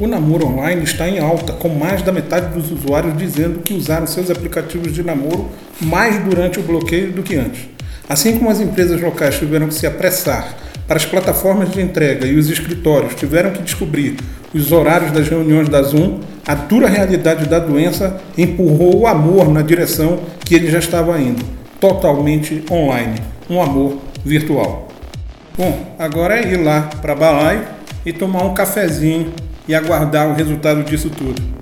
O namoro online está em alta, com mais da metade dos usuários dizendo que usaram seus aplicativos de namoro mais durante o bloqueio do que antes. Assim como as empresas locais tiveram que se apressar para as plataformas de entrega e os escritórios tiveram que descobrir os horários das reuniões da Zoom, a dura realidade da doença empurrou o amor na direção que ele já estava indo, totalmente online, um amor virtual. Bom, agora é ir lá para a Balai e tomar um cafezinho e aguardar o resultado disso tudo.